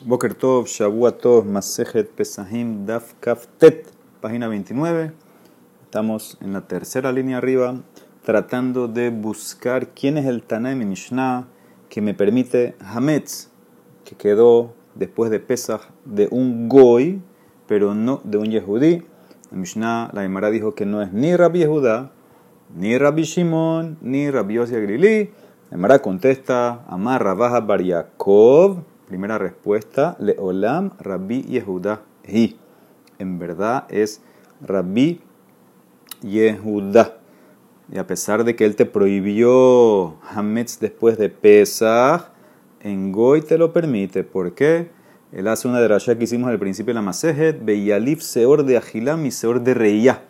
Boker Tov, Shavua Tov, Masejet Pesahim, Daf Kaftet, página 29. Estamos en la tercera línea arriba, tratando de buscar quién es el Tanaim Mishnah que me permite Hametz, que quedó después de Pesach de un Goy, pero no de un Yehudí. La Mishnah, la Gemara dijo que no es ni Rabbi Yehuda, ni Rabbi Shimon, ni Rabbi Yossi Agrili. La Gemara contesta, Amar Rabaja Bar Yaakov, Primera respuesta, Leolam Rabbi Yehuda Hi. En verdad es Rabbi Yehuda. Y a pesar de que él te prohibió Hametz después de Pesach, en Goy te lo permite. ¿Por qué? Él hace una derasha que hicimos al principio de la Masejet, Beyalif Seor de Agilam y Seor de Reiyah.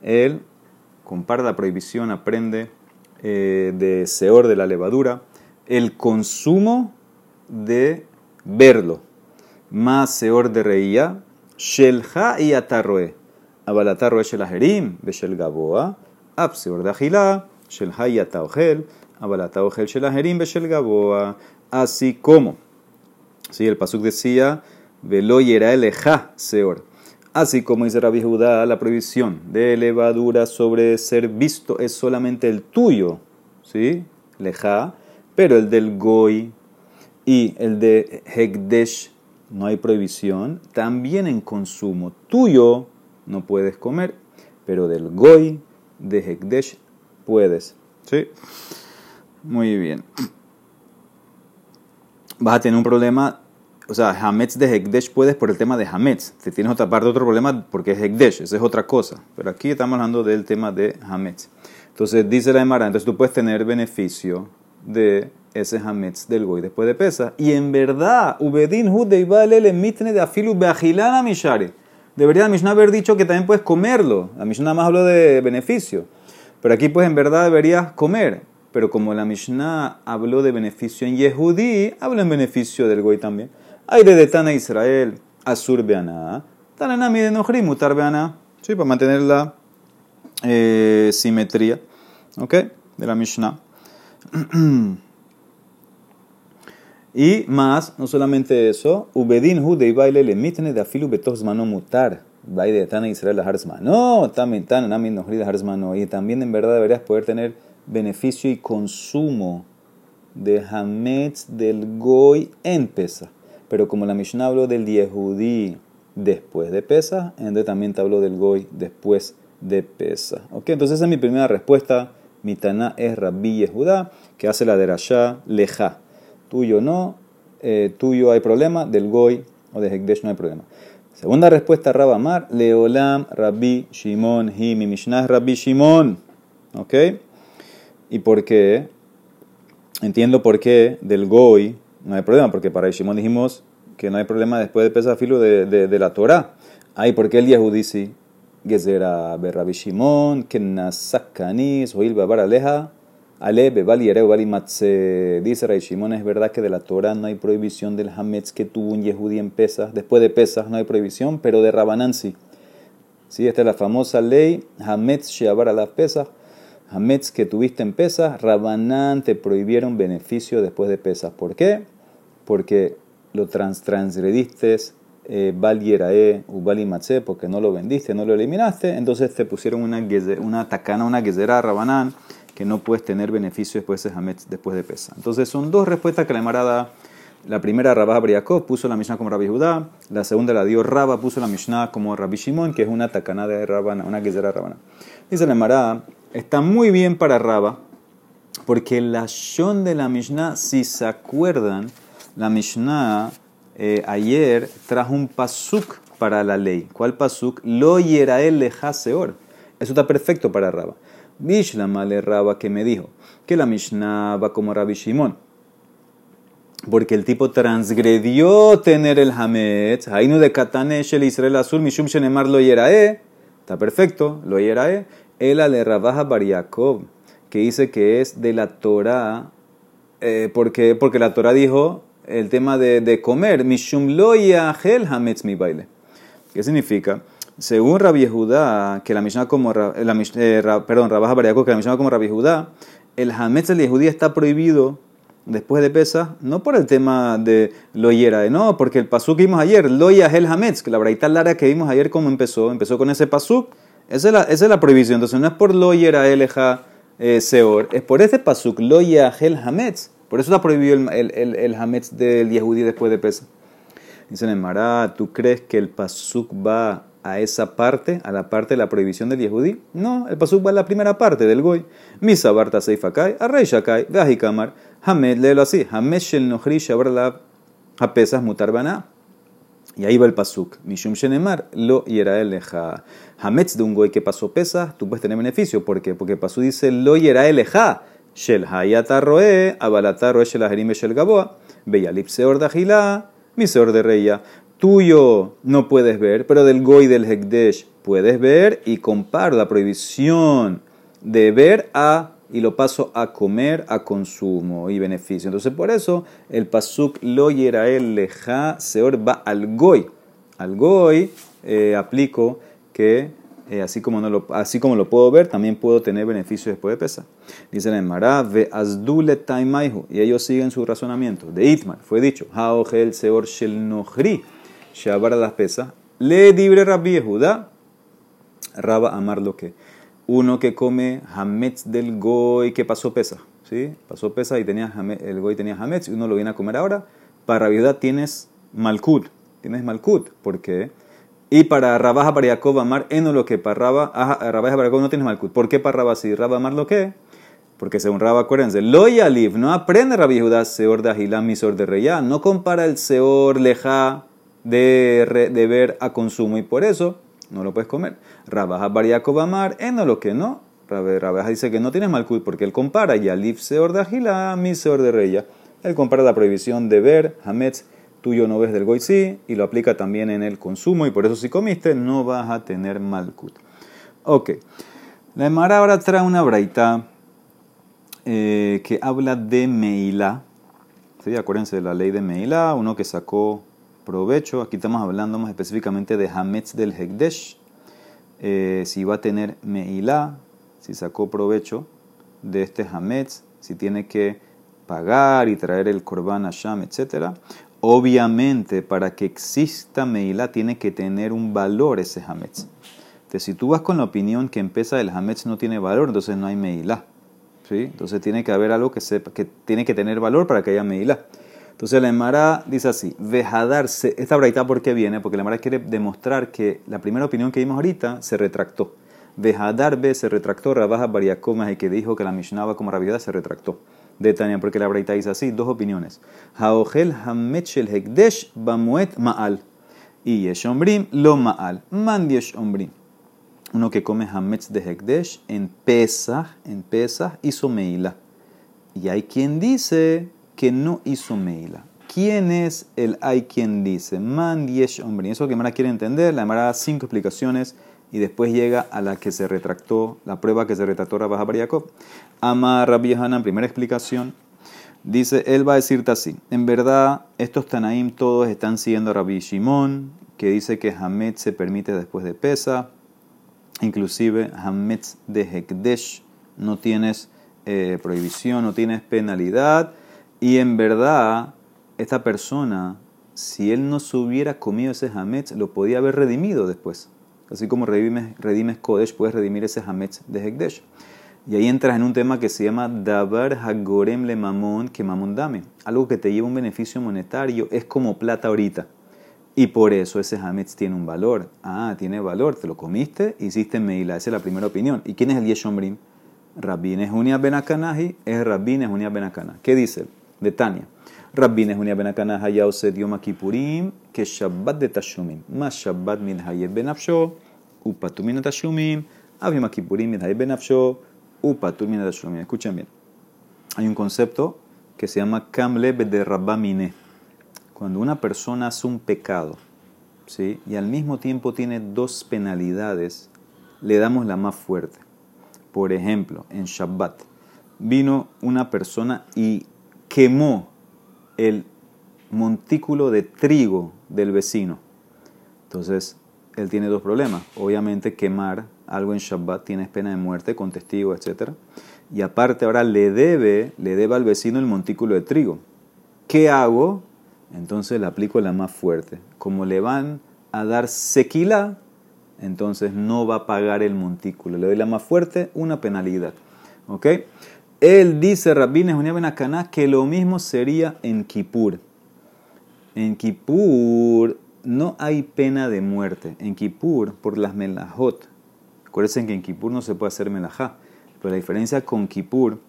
Él compara la prohibición, aprende eh, de Seor de la levadura, el consumo de verlo. Más seor de reía, shelha y atarroe. Abalatarroe shel ajerim, beshel gaboa. Ab seor de agilá, shelha y ataogel. Abalataogel shel ajerim, beshel gaboa. Así como, sí, el pasuk decía, velo yera eleja seor. Así como dice Rabbi Judá, la prohibición de levadura sobre ser visto es solamente el tuyo, ¿sí? Leja, pero el del goy y el de Hekdesh no hay prohibición, también en consumo tuyo no puedes comer, pero del Goy de Hekdesh puedes. ¿Sí? Muy bien. Vas a tener un problema, o sea, Hametz de Hekdesh puedes por el tema de Hametz. Te tienes otra parte, otro problema porque es Hekdesh, esa es otra cosa. Pero aquí estamos hablando del tema de Hametz. Entonces dice la Emara, entonces tú puedes tener beneficio de ese hametz del goy después de pesa. Y en verdad, Ubedin le mitne de afilu beagilana mishare. Debería la Mishnah haber dicho que también puedes comerlo. La Mishnah más habló de beneficio. Pero aquí, pues, en verdad deberías comer. Pero como la Mishnah habló de beneficio en Yehudí, habla en beneficio del goy también. Hay de Tana Israel, Asur Beana. Tananami de Nohri, Mutar Beana. Sí, para mantener la eh, simetría. ¿Ok? De la Mishnah. Y más, no solamente eso, Ubedin hu de baile le mitne de afilu betos mano mutar. Baile de Israel la No, también tan namin no de Y también en verdad deberías poder tener beneficio y consumo de Hametz del Goy en Pesa. Pero como la Mishnah habló del Yehudí después de Pesa, entonces también te habló del Goy después de Pesa. Ok, entonces esa es mi primera respuesta. Mi Taná es Rabbi Yehudá, que hace la derashá leja tuyo no, eh, tuyo hay problema, del goy o de Hekdesh no hay problema. Segunda respuesta, Rabamar, Leolam, Rabbi Shimon, hi, mi Mishnah Rabbi Shimon. ¿Ok? ¿Y por qué? Entiendo por qué del goy no hay problema, porque para Shimon dijimos que no hay problema después de pesafilo de, de, de la Torah. Ahí, ¿por qué el Yehudi sí? Gezera Rabbi Shimon, Kenasakanis, Oil Babar Aleja, Ale, Bebal y. Dice Ray Shimon, es verdad que de la Torah no hay prohibición del Hametz que tuvo un Yehudi en Pesas. Después de Pesas no hay prohibición, pero de Rabanán sí. Sí, esta es la famosa ley Hametz Sheabar a las Pesas. Hametz que tuviste en Pesas, Rabanán te prohibieron beneficio después de Pesas. ¿Por qué? Porque lo trans transgrediste eh, Bal Yerae Ubali porque no lo vendiste, no lo eliminaste, entonces te pusieron una, una tacana, una gezera Rabanán que no puedes tener beneficio después de Hametz, después de Pesa. Entonces son dos respuestas que la Emara La primera, Rabá Briakov, puso la Mishnah como Rabbi Judá. La segunda la dio Rabba, puso la Mishnah como Rabbi Shimon, que es una tacana de Rabana, una guisera Rabana. Dice la Emara, está muy bien para Rabba, porque la Shon de la Mishnah, si se acuerdan, la Mishnah eh, ayer trajo un pasuk para la ley. ¿Cuál pasuk? Lo yerael leja seor. Eso está perfecto para Rabba. Bishlama le Raba que me dijo que la Mishnah va como Rabbi Shimon. Porque el tipo transgredió tener el Hametz. Hainu de Katanesh el Israel Azul, Mishum Shenemar lo yerae. Está perfecto, lo yerae. Ela le Rabaja Bar que dice que es de la Torah. Eh, porque, porque la Torah dijo el tema de, de comer. Mishum lo yahel Hametz mi baile. ¿Qué significa? Según Rabbi Judá, que la Mishnah como la, eh, perdón, Rabaja Bariaco, que la Mishnah como Rabbi Judá, el Hametz el Yehudí está prohibido después de pesa, no por el tema de lo hiera, no, porque el pasuk que vimos ayer, lo el hametz, que la braita lara que vimos ayer, como empezó? Empezó con ese pasuk, esa es la, esa es la prohibición. Entonces no es por lo hiera el eh, seor, es por ese pasuk, lo el hametz. Por eso está prohibido el, el, el, hametz del Yehudi después de pesa. Dicen en Mará, ¿tú crees que el pasuk va a esa parte, a la parte de la prohibición del Yehudi? No, el pasuk va a la primera parte del Goy. Misa Barta Seifakai, Arrei Shakai, Kamar, Hamed, léelo así, Hamed Shel Nohri Shabarlab, Hapesas Mutarbana. Y ahí va el pasuk. Mishum Shenemar, lo yeraeleja. Hametz de un goy que pasó pesas, tú puedes tener beneficio. ¿Por qué? Porque el pasuk dice lo yeraeleja. Shel hayata roe, abalata roe shel aharim shel gaboa. Beyalip seor dajila, mi seor de reya tuyo no puedes ver, pero del goy del hekdesh puedes ver y comparo la prohibición de ver a y lo paso a comer, a consumo y beneficio. Entonces por eso el pasuk lo el leja seor va al goy. Al goy eh, aplico que eh, así, como no lo, así como lo puedo ver, también puedo tener beneficio después de pesar. Dice en Mará, ve azdule taimaihu. Y ellos siguen su razonamiento. De Itmar fue dicho, haogel seor shel nohri Shabar las pesas. Le dibre Rabbi Yehuda. Raba amar lo que. Uno que come hametz del goy que pasó pesa. ¿sí? Pasó pesa y tenía el goy tenía hametz y uno lo viene a comer ahora. Para Rabbi tienes malkut. Tienes malkut. ¿Por qué? Y para Rabaja para Jacob amar eno lo que para Raba, Rabaja para Jacob no tienes malkut. ¿Por qué para Raba sí? Raba amar lo que. Porque según Raba, acuérdense, lo yaliv, no aprende Rabbi Judá seor de Ajilam seor de Reyá, no compara el seor leja de, de ver a consumo y por eso no lo puedes comer. Rabaja Bariaco Bamar, en lo que no. Rabaja dice que no tienes malcut porque él compara Yalif Seor de Agila, mi Seor de Reya. Él compara la prohibición de ver, Hametz, tuyo no ves del Goitzi, y lo aplica también en el consumo, y por eso si comiste no vas a tener malcut. Ok. La Emara ahora trae una braita eh, que habla de Meila. ¿Sí? Acuérdense de la ley de Meila, uno que sacó provecho. Aquí estamos hablando más específicamente de Hametz del Hekdesh. Eh, si va a tener Meilá, si sacó provecho de este Hametz, si tiene que pagar y traer el Korban Hashem, etc. Obviamente, para que exista Meilá, tiene que tener un valor ese Hametz. Entonces, si tú vas con la opinión que empieza el Hametz no tiene valor, entonces no hay Meilá. ¿sí? Entonces, tiene que haber algo que, sepa, que tiene que tener valor para que haya Meilá. Entonces la Emara dice así, vejadarse, esta braita por qué viene, porque la Emara quiere demostrar que la primera opinión que vimos ahorita se retractó. Vejadarbe se retractó, Rabaja Bariacomas, el que dijo que la Mishnah como rabia se retractó. De Tania, porque la braita dice así, dos opiniones. Haogel hamechel hekdesh bamuet ma'al. Y yeshombrim lo ma'al. Man ombrim. Uno que come hametz de hekdesh en Pesach, en Pesach hizo meila. Y hay quien dice que no hizo Meila. ¿Quién es el hay quien dice? Man yesh hombre. Eso que Mara quiere entender, la Mara da cinco explicaciones y después llega a la que se retractó, la prueba que se retractó Rabba Jacob. Ama Rabbi Hanan, primera explicación. Dice, él va a decirte así. En verdad, estos Tanaim todos están siguiendo a Rabbi Shimon, que dice que Hametz se permite después de pesa. Inclusive Hametz de Hekdesh no tienes eh, prohibición, no tienes penalidad. Y en verdad, esta persona, si él no se hubiera comido ese hametz, lo podía haber redimido después. Así como redimes, redimes Kodesh, puedes redimir ese hametz de Hekdesh. Y ahí entras en un tema que se llama Dabar Hagorem le Mamon que Mamon dame. Algo que te lleva un beneficio monetario es como plata ahorita. Y por eso ese hametz tiene un valor. Ah, tiene valor. Te lo comiste, hiciste meila. Esa es la primera opinión. ¿Y quién es el Yeshombrim? Rabbi Nehunia Benakanahi es Rabbi Nehunia Benakana. ¿Qué dice? De Tania. Rabbi Nehunia ben Akana haya osed Yom Kippurim que Shabbat de Tashumim. Más Shabbat min hayeb ben afsho, upatur min Tashumim, av Yom Kippurim min hayeb ben afsho, upatur min Tashumim. Escuchen bien. Hay un concepto que se llama Kamle de Rabbamine. Cuando una persona hace un pecado, ¿sí? y al mismo tiempo tiene dos penalidades, le damos la más fuerte. Por ejemplo, en Shabbat vino una persona y quemó el montículo de trigo del vecino. Entonces, él tiene dos problemas. Obviamente, quemar algo en Shabbat, tienes pena de muerte con testigo, etc. Y aparte ahora le debe, le debe al vecino el montículo de trigo. ¿Qué hago? Entonces le aplico la más fuerte. Como le van a dar sequila, entonces no va a pagar el montículo. Le doy la más fuerte, una penalidad. ¿Ok? Él dice, Rabbi Nehunia Ben que lo mismo sería en Kippur. En Kippur no hay pena de muerte. En Kippur, por las melajot. Acuérdense que en Kippur no se puede hacer melajá. Pero la diferencia con Kippur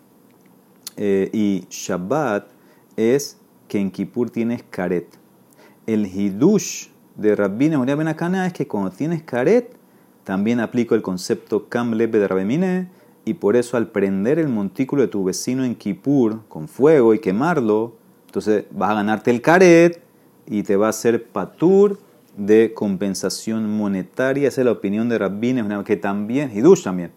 eh, y Shabbat es que en Kippur tienes karet. El hidush de Rabbi Nehunia Ben es que cuando tienes karet, también aplico el concepto kam de Rabemine y por eso al prender el montículo de tu vecino en Kippur con fuego y quemarlo, entonces vas a ganarte el caret y te va a hacer patur de compensación monetaria. Esa es la opinión de Rabbin, que también, Hidush también,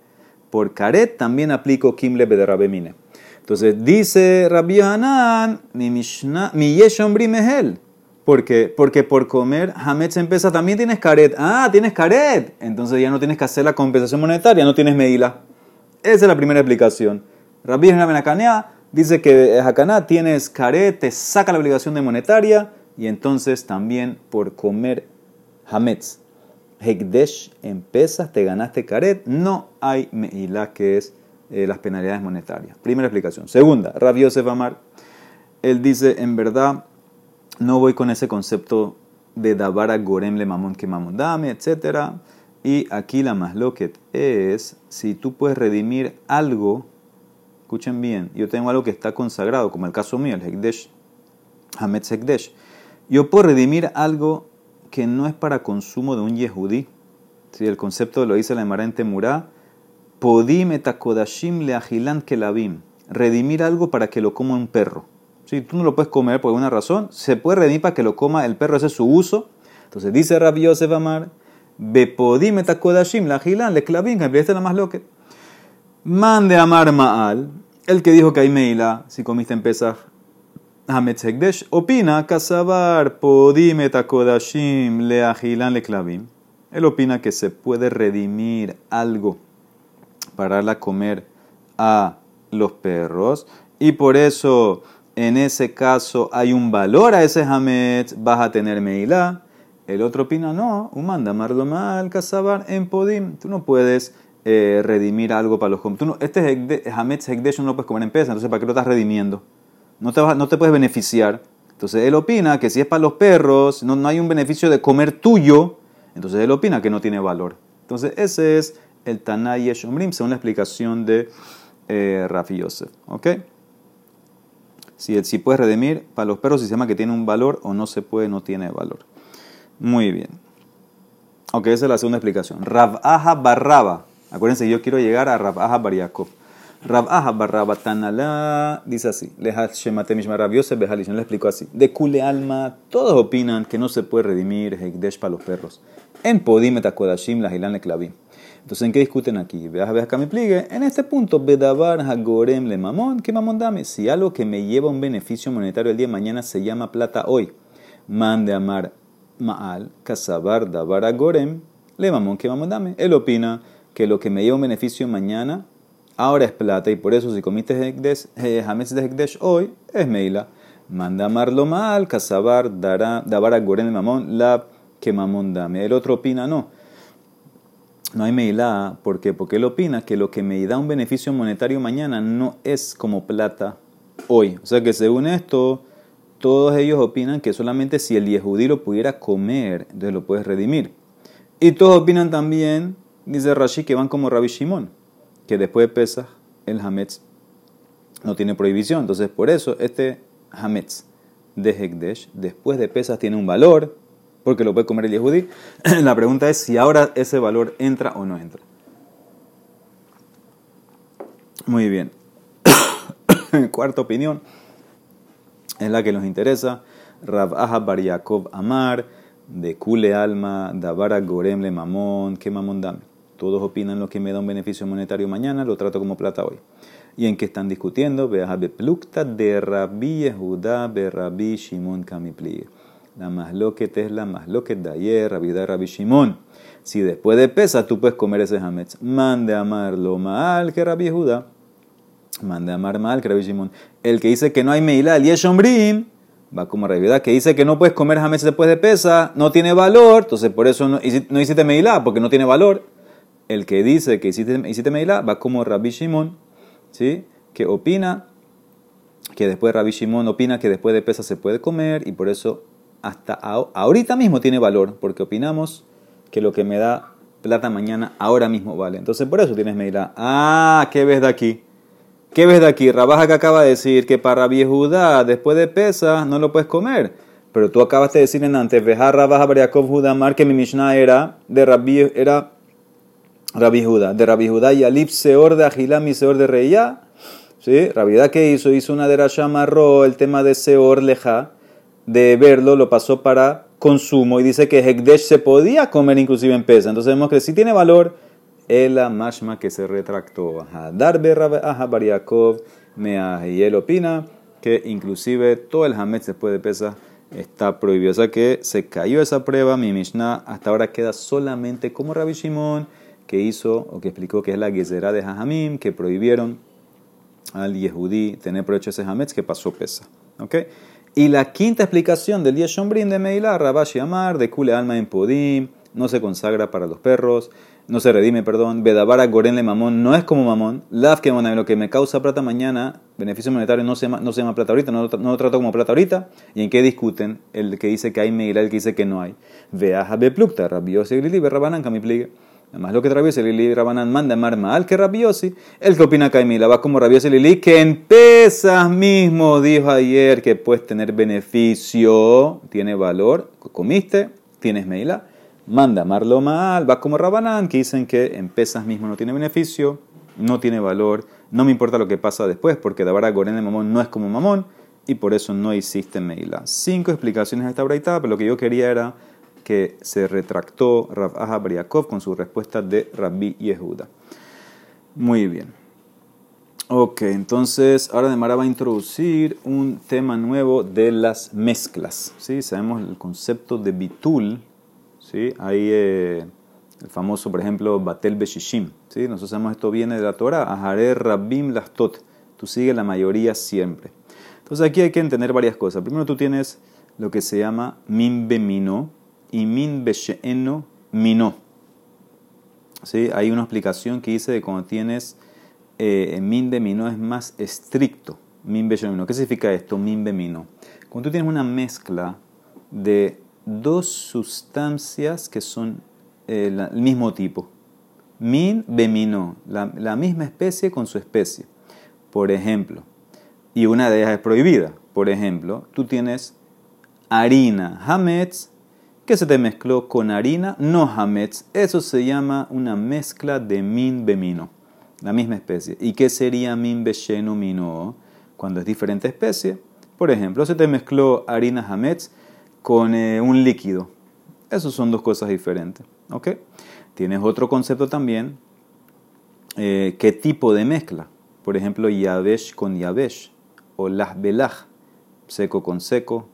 por caret también aplico Kimle de Rabemine. Entonces dice Rabbi Hanan, mi Mishnah, mi Yeshon Brimehel. ¿Por qué? Porque por comer Hametz en pesa también tienes caret. Ah, tienes caret. Entonces ya no tienes que hacer la compensación monetaria, no tienes medila. Esa es la primera explicación. Rabbi Hakanea dice que Hakaná tienes caret, te saca la obligación de monetaria y entonces también por comer Hametz, Hekdesh en pesas, te ganaste caret, no hay meila que es eh, las penalidades monetarias. Primera explicación. Segunda, Rabbi Yosef Amar, él dice, en verdad, no voy con ese concepto de Dabara Gorem le mamón que mamón dame, etcétera y aquí la más loquet es si tú puedes redimir algo, escuchen bien, yo tengo algo que está consagrado, como el caso mío, el Hekdesh, Hametz Hekdesh. Yo puedo redimir algo que no es para consumo de un Yehudí. Si el concepto lo dice la Emara en Temurá, Podim etakodashim le agilan kelabim. Redimir algo para que lo coma un perro. Si tú no lo puedes comer por alguna razón, se puede redimir para que lo coma el perro, ese es su uso. Entonces dice Rabbi Yosef Amar, Bepodim etakodashim la gilan le clavin, que la más loque. Mande amar maal, el que dijo que hay meila, si comiste en Pesach, Hametz Hekdesh, opina, kasabar, podim etakodashim le agilan le clavin. Él opina que se puede redimir algo para darle a comer a los perros y por eso en ese caso hay un valor a ese hametz, vas a tener meila. El otro opina, no, un manda mal, casabar en podim. Tú no puedes eh, redimir algo para los tú no, Este Hametz Hekdesh no lo puedes comer en pesa, entonces ¿para qué lo estás redimiendo? No te, no te puedes beneficiar. Entonces él opina que si es para los perros, no, no hay un beneficio de comer tuyo, entonces él opina que no tiene valor. Entonces ese es el Tanay Yeshomrim, según la explicación de eh, Rafi Yosef. ¿Ok? Si, si puedes redimir para los perros, si se llama que tiene un valor o no se puede, no tiene valor. Muy bien. Ok, esa es la segunda explicación. Rabaja barraba. Acuérdense, yo quiero llegar a Rabaja bar Yaakov. Rabaja barraba tanala. Dice así. Behalish. le explico así. De kule alma, todos opinan que no se puede redimir Hekdesh para los perros. En podim etakodashim la hilan le. Entonces, ¿en qué discuten aquí? Veas, veas acá me pligue. En este punto, bedabar hagorem le mamón. ¿Qué mamón dame? Si algo que me lleva un beneficio monetario el día de mañana se llama plata hoy, mande amar Ma'al, Kasabar, Dabar, Gorem, le mamón que vamos dame. Él opina que lo que me lleva un beneficio mañana, ahora es plata, y por eso si comiste Hametz de Hekdesh hoy, es Meila. Manda amarlo mal, Kasabar, Dabar, Gorem, mamón, la que mamón dame. El otro opina no. No hay Meila, ¿por qué? Porque él opina que lo que me da un beneficio monetario mañana no es como plata hoy. O sea que según esto, todos ellos opinan que solamente si el Yehudí lo pudiera comer, entonces lo puedes redimir. Y todos opinan también, dice Rashi, que van como Rabbi Shimon, que después de Pesach, el Hametz no tiene prohibición. Entonces, por eso, este Hametz de Hekdesh, después de Pesach, tiene un valor, porque lo puede comer el Yehudí. La pregunta es si ahora ese valor entra o no entra. Muy bien. Cuarta opinión es la que nos interesa. Rav Aha Bar Amar, de Kule Alma, Davara Gorem Le Mamón, ¿qué mamón dame? Todos opinan lo que me da un beneficio monetario mañana, lo trato como plata hoy. ¿Y en qué están discutiendo? Veja Beplukta de Rabbi Yehuda Be Rabbi Shimon Kamipli. La masloquet es la masloquet de ayer, Rabida Rabbi Shimon. Si después de pesa tú puedes comer ese hametz, mande amarlo mal que Rabbi Judá. Mande amar mal que Rabbi Shimon. El que dice que no hay meilá, el yeshombrim, va como Rabbi que dice que no puedes comer hametz después de pesa, no tiene valor, entonces por eso no, no hiciste meilá, porque no tiene valor. El que dice que hiciste, hiciste meilá va como Rabbi Shimon, ¿sí? que opina que después Rabbi Shimon opina que después de pesa se puede comer y por eso hasta ahorita mismo tiene valor, porque opinamos que lo que me da plata mañana ahora mismo vale. Entonces por eso tienes Meila. Ah, ¿qué ves de aquí? ¿Qué ves de aquí? Rabaja que acaba de decir que para Rabbi Judá después de pesa no lo puedes comer. Pero tú acabas de decir en antes, Veja Rabaja Bariakov Judamar, que mi Mishnah era de Rabbi, era Rabbi Judá. De Rabbi Judá y Alip Seor de Ajilam y Seor de Reya. ¿Sí? Rabbi que hizo? Hizo una de Rashamarro, el tema de Seor Leja de verlo lo pasó para consumo y dice que Hekdesh se podía comer inclusive en pesa. Entonces vemos que si tiene valor, la mashma que se retractó. Darbe Bariakov Meah. Y él opina que inclusive todo el hametz después de pesa está prohibido. O sea que se cayó esa prueba. Mi Mishnah hasta ahora queda solamente como Rabbi Shimon que hizo o que explicó que es la Gezerá de Jajamim que prohibieron al Yehudí tener provecho ese hametz que pasó pesa. ¿Okay? Y la quinta explicación del Yeshombrin de Meila, Rabashi Amar, de Kule Alma en Podim, no se consagra para los perros, no se redime, perdón. Bedabara Gorenle Mamón no es como Mamón. Laf que lo que me causa plata mañana, beneficio monetario no se llama, no se llama plata ahorita, no, no, lo trato como plata ahorita. ¿Y en qué discuten? El que dice que hay Meila, el que dice que no hay. Veaja Beplukta, Rabiosi Glili, Berrabanan, Kamipligue. Además, lo que Rabiosi Lili Rabanan manda amar mal que Rabiosi. El que opina Caimila va como Rabiosi Lili, que en pesas mismo dijo ayer que puedes tener beneficio, tiene valor, comiste, tienes Meila. Manda amarlo mal, va como Rabanán, que dicen que en pesas mismo no tiene beneficio, no tiene valor, no me importa lo que pasa después, porque Dabara Goren de Mamón no es como Mamón, y por eso no existe Meila. Cinco explicaciones a esta braita, pero lo que yo quería era que se retractó Rav Aha con su respuesta de Rabbi Yehuda. Muy bien. Ok, entonces ahora Demara va a introducir un tema nuevo de las mezclas. ¿sí? Sabemos el concepto de bitul. Hay eh, el famoso, por ejemplo, Batel Beshishim. ¿sí? Nosotros sabemos esto viene de la Torah. Aharé Rabbim Lastot. Tú sigues la mayoría siempre. Entonces aquí hay que entender varias cosas. Primero tú tienes lo que se llama Mimbemino, y min besheeno mino. ¿Sí? Hay una explicación que dice que cuando tienes eh, min de mino es más estricto. Min mino. ¿Qué significa esto? Min mino. Cuando tú tienes una mezcla de dos sustancias que son eh, el mismo tipo. Min bemino, la, la misma especie con su especie. Por ejemplo, y una de ellas es prohibida. Por ejemplo, tú tienes harina, hametz, que se te mezcló con harina, no hametz. Eso se llama una mezcla de min bemino, la misma especie. ¿Y qué sería min besheno mino? Cuando es diferente especie. Por ejemplo, se te mezcló harina hametz con eh, un líquido. Esas son dos cosas diferentes. ¿ok? Tienes otro concepto también. Eh, ¿Qué tipo de mezcla? Por ejemplo, yavesh con yavesh o las belaj, seco con seco,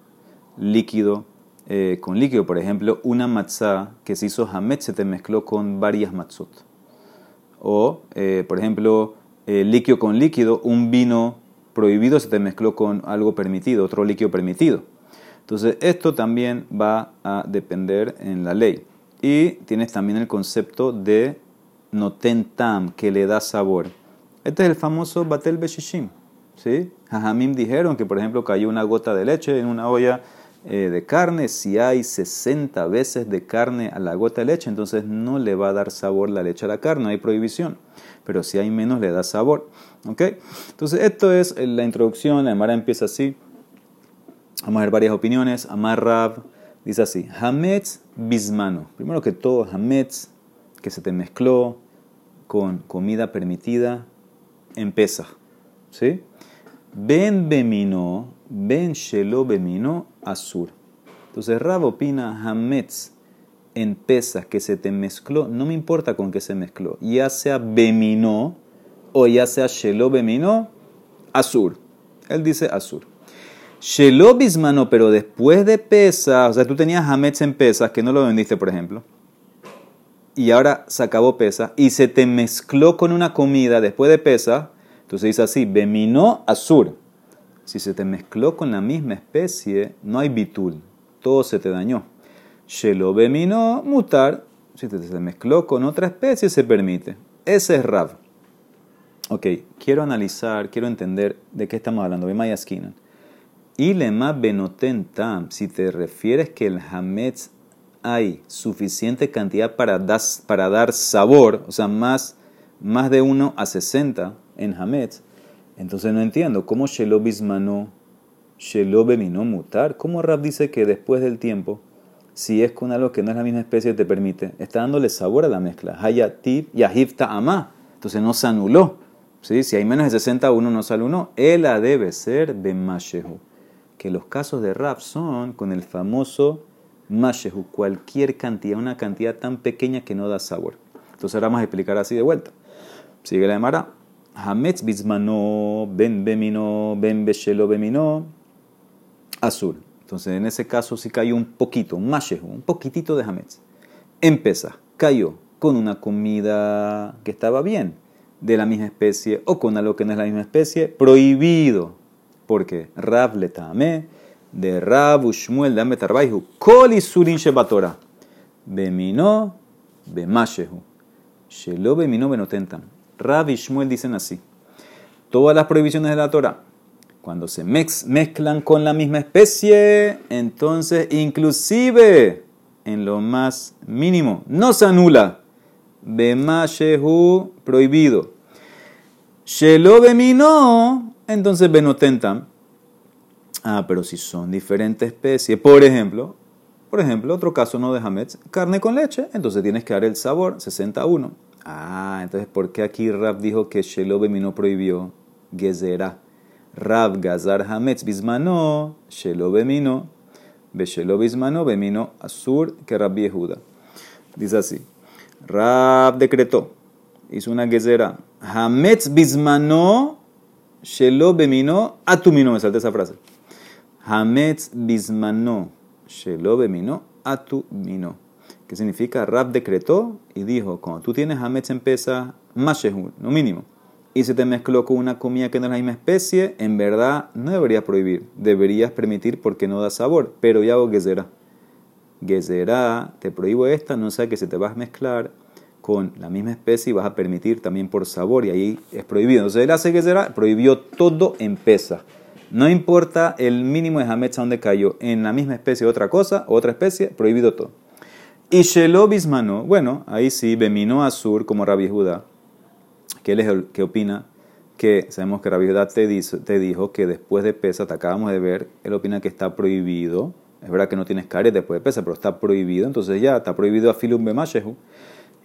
líquido eh, con líquido. Por ejemplo, una matzá que se hizo hamet se te mezcló con varias matzot. O, por ejemplo, líquido con líquido, un vino prohibido se te mezcló con algo permitido, otro líquido permitido. Entonces, esto también va a depender en la ley. Y tienes también el concepto de notentam, que le da sabor. Este es el famoso batel beshishim. ¿sí? Jajamim dijeron que, por ejemplo, cayó una gota de leche en una olla eh, de carne, si hay 60 veces de carne a la gota de leche, entonces no le va a dar sabor la leche a la carne, no hay prohibición. Pero si hay menos, le da sabor. ¿Ok? Entonces, esto es la introducción. La Mara empieza así. Vamos a ver varias opiniones. Amar Rab dice así: Hametz bismano. Primero que todo, Hametz, que se te mezcló con comida permitida en. ¿Sí? Ben bemino, ben shelo bemino, Azur. Entonces Rab opina Hametz en pesas que se te mezcló, no me importa con qué se mezcló, ya sea Beminó o ya sea Shelo Beminó, Azur. Él dice Azur. Shelo bismano, pero después de pesas, o sea, tú tenías hametz en pesas que no lo vendiste, por ejemplo, y ahora se acabó pesa y se te mezcló con una comida después de pesa, entonces dice así, beminó azur. Si se te mezcló con la misma especie, no hay bitul, todo se te dañó. Shelo beminó mutar, si te, se mezcló con otra especie, se permite. Ese es Rav. Ok, quiero analizar, quiero entender de qué estamos hablando. Ve Mayaskinan. Y lema benoten tam, si te refieres que el hametz hay suficiente cantidad para, das, para dar sabor, o sea, más, más de 1 a 60 en hametz, entonces no entiendo, ¿cómo Shelo Bismano, Shelo Bemino mutar? ¿Cómo Rab dice que después del tiempo, si es con algo que no es la misma especie, te permite? Está dándole sabor a la mezcla. Hayatib y Ama. Entonces no se anuló. ¿Sí? Si hay menos de 60, uno no se anuló. Ela debe ser Bemashehu. Que los casos de Rab son con el famoso Mashehu, cualquier cantidad, una cantidad tan pequeña que no da sabor. Entonces ahora vamos a explicar así de vuelta. Sigue la demara. Hametz bismano, ben bemino, ben beshelo bemino, azul. Entonces en ese caso sí cayó un poquito, un mashehu, un poquitito de hametz. Empieza, cayó con una comida que estaba bien, de la misma especie, o con algo que no es la misma especie, prohibido. Porque Rab le tame, de Rab Ushmuel de Ametarbaihu, Kol Isurin Shebatora, Bemino, Bemashehu, Shelo Bemino Benotentam. Rab y Shmuel dicen así. Todas las prohibiciones de la Torah, cuando se mezclan con la misma especie, entonces inclusive en lo más mínimo, no se anula. Bemashehu prohibido. Shelo bemino, entonces benotentam. Ah, pero si son diferentes especies, por ejemplo, por ejemplo, otro caso no de hametz, carne con leche, entonces tienes que dar el sabor, 61. Ah, entonces, ¿por qué aquí Rab dijo que Shelo no prohibió Gezerá? Rab Gazar Hametz Bismano, Shelo Bemino, Beshelo Bismano, Bemino Asur, que Rab Yehuda. Dice así: Rab decretó, hizo una Gezerá. Hametz Bismano, Shelo Bemino, Atumino, me salté esa frase. Hametz Bismano, Shelo Bemino, Atumino. ¿Qué significa? Rab decretó y dijo, cuando tú tienes hametz en pesa, mashehu, lo mínimo, y se te mezcló con una comida que no es la misma especie, en verdad no deberías prohibir, deberías permitir porque no da sabor, pero ya hago gezerá. Gezerá, te prohíbo esta, no sea que se te va a mezclar con la misma especie y vas a permitir también por sabor, y ahí es prohibido. Entonces él hace gezerá, prohibió todo en pesa. No importa el mínimo de hametz donde cayó, en la misma especie otra cosa, otra especie, prohibido todo. Y Shelo Bismano, bueno, ahí sí, Bemino Azur, como Rabbi Judá, que él es el que opina que sabemos que Rabbi Judá te, dijo que después de pesa, te acabamos de ver, él opina que está prohibido. Es verdad que no tienes caret después de pesa, pero está prohibido. Entonces ya está prohibido a Filum Bemashehu.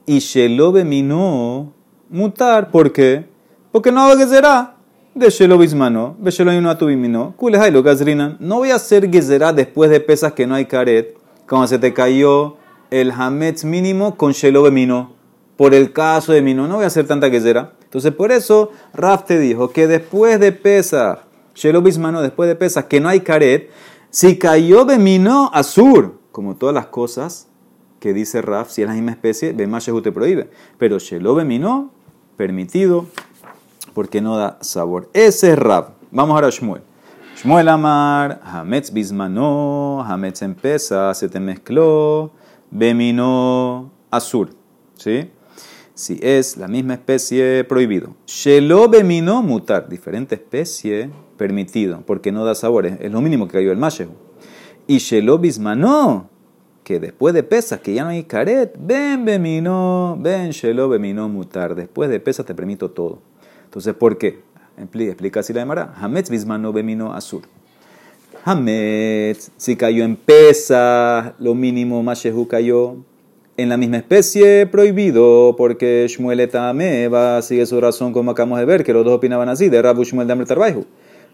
Y Shelo Bemino mutar, ¿por qué? Porque no que será de Shelo Bismano, lo Gazrinan. No voy a hacer Gezerá después de pesas que no hay caret, como se te cayó el hametz mínimo con shelo bemino. Por el caso de mino, no voy a hacer tanta quesera. Entonces, por eso Raf te dijo que después de pesa, shelo bismano, después de pesa, que no hay caret, si cayó bemino azur, como todas las cosas que dice Raf, si es la misma especie, bemashehu te prohíbe. Pero shelo bemino, permitido, porque no da sabor. Ese es Raf. Vamos ahora a Shmuel. Shmuel Amar, Hametz Bismano, Hametz en pesa, se te mezcló. Bemino azul. ¿Sí? Si es la misma especie, prohibido. Shelo bemino mutar, diferente especie, permitido, porque no da sabores. Es lo mínimo que cayó el mashehu. Y shelo bismano, que después de pesa, que ya no hay caret, ven bemino, ven shelo bemino mutar. Después de pesa te permito todo. Entonces, ¿por qué? Explica así la demara. Hametz bismano bemino azul. Hametz, si cayó en pesa, lo mínimo Mashehu cayó en la misma especie, prohibido, porque Shmuel va sigue su razón como acabamos de ver, que los dos opinaban así, de Rabu Shmuel de Amretarbaihu.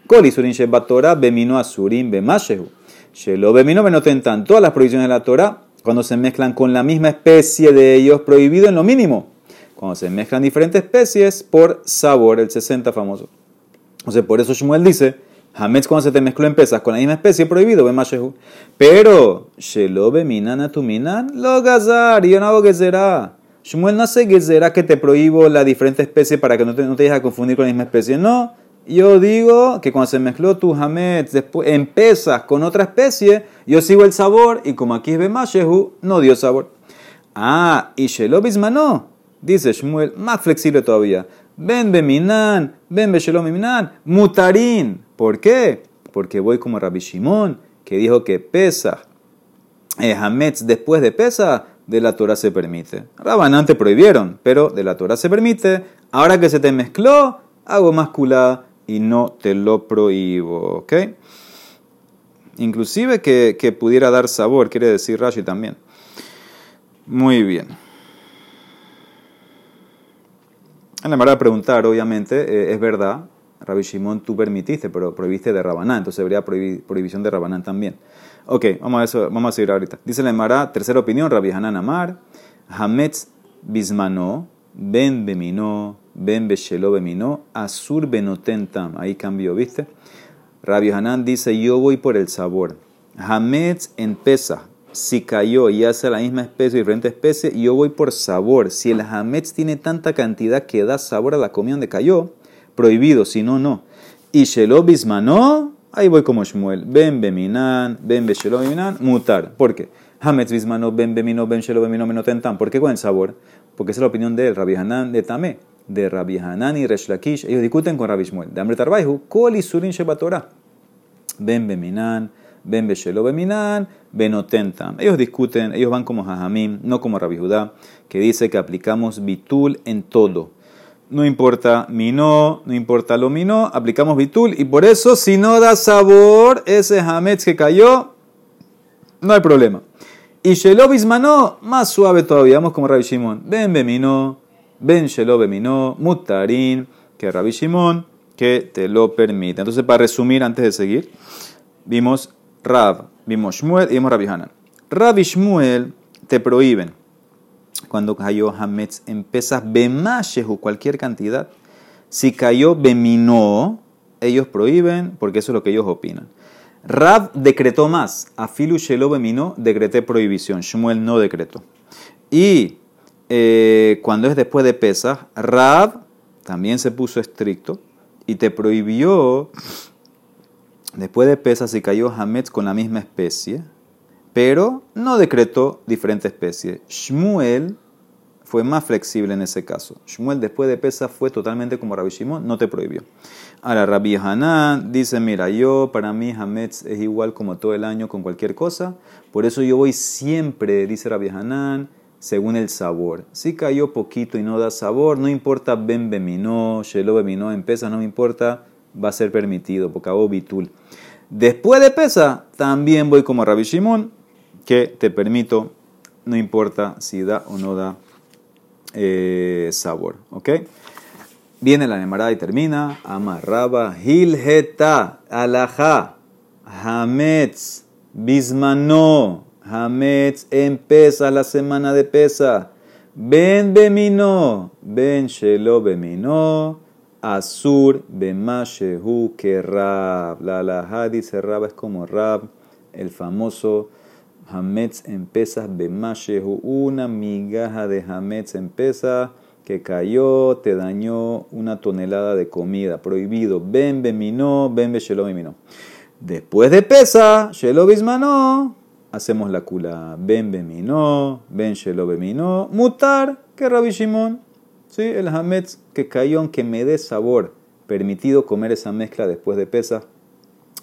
Kol Isurin Shebatora, Bemino Asurim, Bemashehu. Shelo Bemino Benotentan. Todas las prohibiciones de la Torah, cuando se mezclan con la misma especie de ellos, prohibido en lo mínimo. Cuando se mezclan diferentes especies, por sabor, el 60 famoso. O sea, por eso Shmuel dice Hametz cuando se te mezcló en pesas con la misma especie, prohibido, ve shehu. Pero, Shelo minan tu minan, lo gazar, yo no hago será. Shmuel no hace será que te prohíbo la diferente especie para que no te, no te dejes confundir con la misma especie. No, yo digo que cuando se mezcló tu hametz después pesas con otra especie, yo sigo el sabor y como aquí es Bemashehu, no dio sabor. Ah, y Shelo no, dice Shmuel, más flexible todavía. Ben Beminan, Ben Beshelom Mutarin. ¿Por qué? Porque voy como Rabbi Shimon, que dijo que pesa, eh, Hametz después de pesa, de la Torah se permite. Rabanán te prohibieron, pero de la Torah se permite. Ahora que se te mezcló, hago masculada y no te lo prohíbo. ¿Ok? Inclusive que, que pudiera dar sabor, quiere decir Rashi también. Muy bien. La manera de preguntar, obviamente, eh, es verdad. Rabbi Shimon, tú permitiste, pero prohibiste de Rabanán, entonces habría prohibición de Rabanán también. Ok, vamos a, eso, vamos a seguir ahorita. Dice la Emara, tercera opinión, Rabbi Hanan Amar, Hametz Bismano, Ben Bemino, Ben Beshelo Bemino, Asur Benotentam. Ahí cambió, ¿viste? Rabbi Hanan dice, yo voy por el sabor. Hametz en pesa, si cayó y hace la misma especie, diferente especie, yo voy por sabor. Si el hametz tiene tanta cantidad que da sabor a la comida donde cayó, prohibido, si no, no. Y shelo bismano, ahí voy como Shmuel. Ben beminan, ben beshelo beminan, mutar. ¿Por qué? Hametz bismano, ben bemino, ben shelo bemino, menotentan. ¿Por qué con el sabor? Porque esa es la opinión de él, Rabbi Hanan de Tamé, de Rabbi Hanan y Resh Lakish. Ellos discuten con Rabbi Shmuel. De Amre Tarbaihu, kol isurin shebatorah. Ben beminan, ben beshelo beminan. Ellos discuten, ellos van como Jajamim, no como Rabbi Judá, que dice que aplicamos bitul en todo. No importa mino, no importa lo mino, aplicamos bitul y por eso si no da sabor ese hametz que cayó, no hay problema. Y shelo bismano, más suave todavía, vamos como Rabbi Shimon. Ben bemino, ben shelo bemino, mutarin, que Rabbi Shimon, que te lo permite. Entonces, para resumir, antes de seguir, vimos Rab, vimos Shmuel y vimos Rabbi Hanan. Rabbi Shmuel te prohíben cuando cayó Hametz en pesas bemashehu, cualquier cantidad. Si cayó beminó, ellos prohíben porque eso es lo que ellos opinan. Rab decretó más. Afilu shelo beminó, decreté prohibición. Shmuel no decretó. Y eh, cuando es después de pesas, Rab también se puso estricto y te prohibió Después de pesas se cayó Hametz con la misma especie, pero no decretó diferente especie. Shmuel fue más flexible en ese caso. Shmuel después de pesas fue totalmente como Rabbi Shimon, no te prohibió. Ahora Rabbi Hanan dice, mira, yo para mí Hametz es igual como todo el año con cualquier cosa, por eso yo voy siempre, dice Rabbi Hanan, según el sabor. Si cayó poquito y no da sabor, no importa ben beminó, shelo beminó en pesas, no me importa va a ser permitido, porque hago. Después de pesa, también voy como Rabbi Shimon, que te permito, no importa si da o no da eh, sabor. ¿Ok? Viene la nemarada y termina. Amarraba, hilheta, alaha, hametz, bismano, hametz en pesa, la semana de pesa. Ben bemino, ben shelo bemino, Azur bemashehu que Rab. La alajá dice Rab es como Rab, el famoso Hametz en pesas bemashehu. Una migaja de Hametz en que cayó, te dañó una tonelada de comida. Prohibido. Ben beminó, ben beshelo beminó. Después de pesa, shelo bismanó, hacemos la kula. Ben beminó, ben shelo beminó. Mutar que Rabbi Shimon. Sí, el hametz que cayó aunque me dé sabor. Permitido comer esa mezcla después de pesa.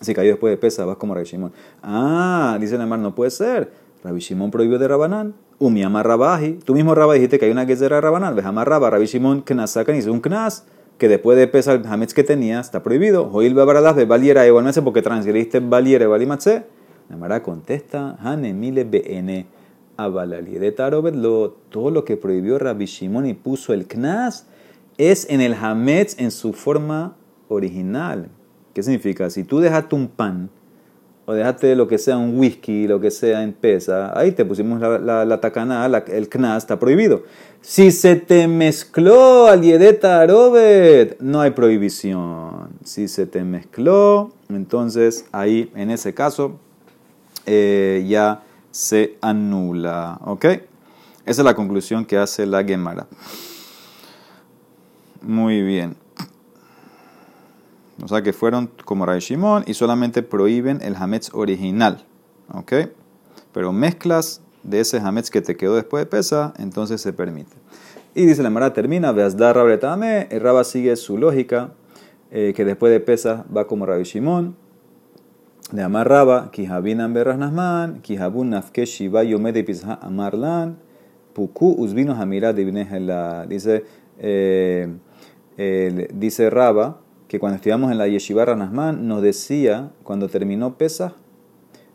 Si cayó después de pesa, vas como Rabbi Shimon. Ah, dice el no puede ser. Rabbi Shimon prohibió de Rabanán. Umiama Rabaji. Tú mismo Rabba dijiste que hay una que de Rabanán. Vejama Rabba. Rabbi Shimon knas sacan y un knas que después de pesa el hametz que tenía está prohibido. Joil bebaradas de valiera igualmente porque transgrediste valiera valimatse. La Mara contesta, Hanemile BN de lo, todo lo que prohibió Rabbi Shimon y puso el knas es en el hametz en su forma original. ¿Qué significa? Si tú dejaste un pan o dejaste lo que sea un whisky, lo que sea en pesa, ahí te pusimos la, la, la el knas está prohibido. Si se te mezcló al yedeta arobet, no hay prohibición. Si se te mezcló, entonces ahí en ese caso eh, ya se anula. ¿Ok? Esa es la conclusión que hace la Gemara. Muy bien. O sea que fueron como Ray Shimon y solamente prohíben el Hametz original. ¿Ok? Pero mezclas de ese Hametz que te quedó después de pesa, entonces se permite. Y dice la Mara termina, veas dar Rabretame, el Raba sigue su lógica, eh, que después de pesa va como Rabbi Shimon, de Amar Raba, Kihabinan Berras Kihabun Nafke Shiva Yomede Pizha Amarlan, Puku Uzvino Hamira Divnehela. Dice, eh, dice Raba que cuando estudiamos en la Yeshiva Ranasman nos decía, cuando terminó pesa,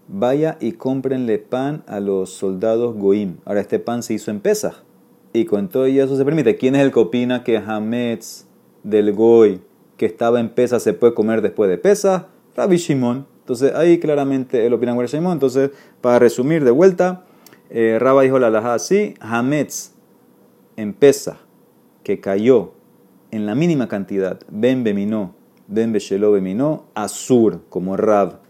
vaya y cómprenle pan a los soldados Goim. Ahora este pan se hizo en pesa y con todo eso se permite. ¿Quién es el que opina que Hametz del Goy que estaba en pesa se puede comer después de pesa? Rabbi Shimon. Entonces ahí claramente él opina con Shimon. Entonces, para resumir de vuelta, eh, dijo la laja así, Hametz en pesa que cayó en la mínima cantidad, ben beminó, ben beshelo beminó, azur, como Rab.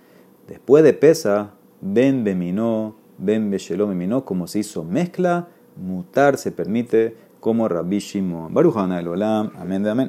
Después de pesa, ben beminó, ben beshelo beminó, como se hizo mezcla, mutar se permite como Rabbi Shimon. Baruch el Olam. Amén de amén.